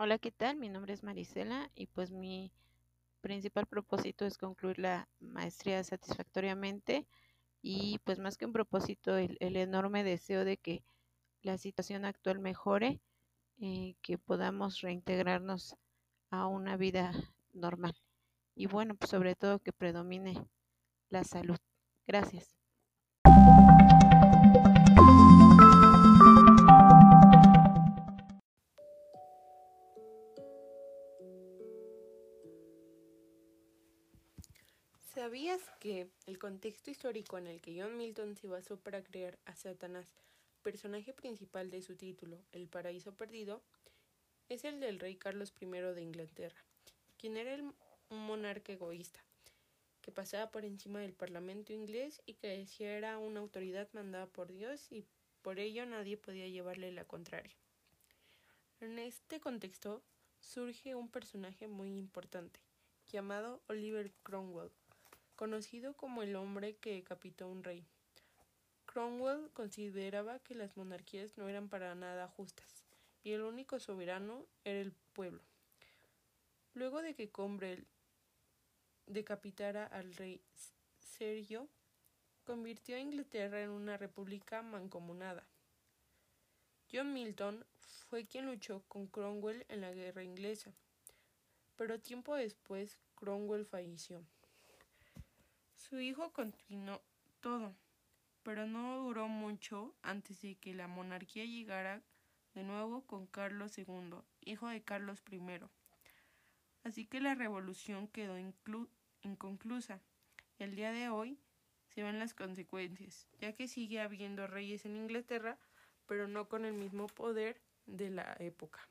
Hola, ¿qué tal? Mi nombre es Marisela y pues mi principal propósito es concluir la maestría satisfactoriamente y pues más que un propósito, el, enorme deseo de que la situación actual mejore, eh, que podamos reintegrarnos a una vida normal y bueno, pues sobre todo que predomine la salud. Gracias. ¿Sabías que el contexto histórico en el que John Milton se basó para crear a Satanás, personaje principal de su título, El Paraíso Perdido, es el del rey Carlos I de Inglaterra, quien era un monarca egoísta, que pasaba por encima del parlamento inglés y que decía era una autoridad mandada por Dios y por ello nadie podía llevarle la contraria. En este contexto surge un personaje muy importante, llamado Oliver Cromwell, conocido como el hombre que decapitó a un rey. Cromwell consideraba que las monarquías no eran para nada justas y el único soberano era el pueblo. Luego de que Cromwell decapitara al rey Sergio, convirtió a Inglaterra en una república mancomunada. John Milton fue quien luchó con Cromwell en la guerra inglesa, pero tiempo después Cromwell falleció. Su hijo continuó todo, pero no duró mucho antes de que la monarquía llegara de nuevo con Carlos II, hijo de Carlos I. Así que la revolución quedó inconclusa y al día de hoy se ven las consecuencias, ya que sigue habiendo reyes en Inglaterra, pero no con el mismo poder de la época.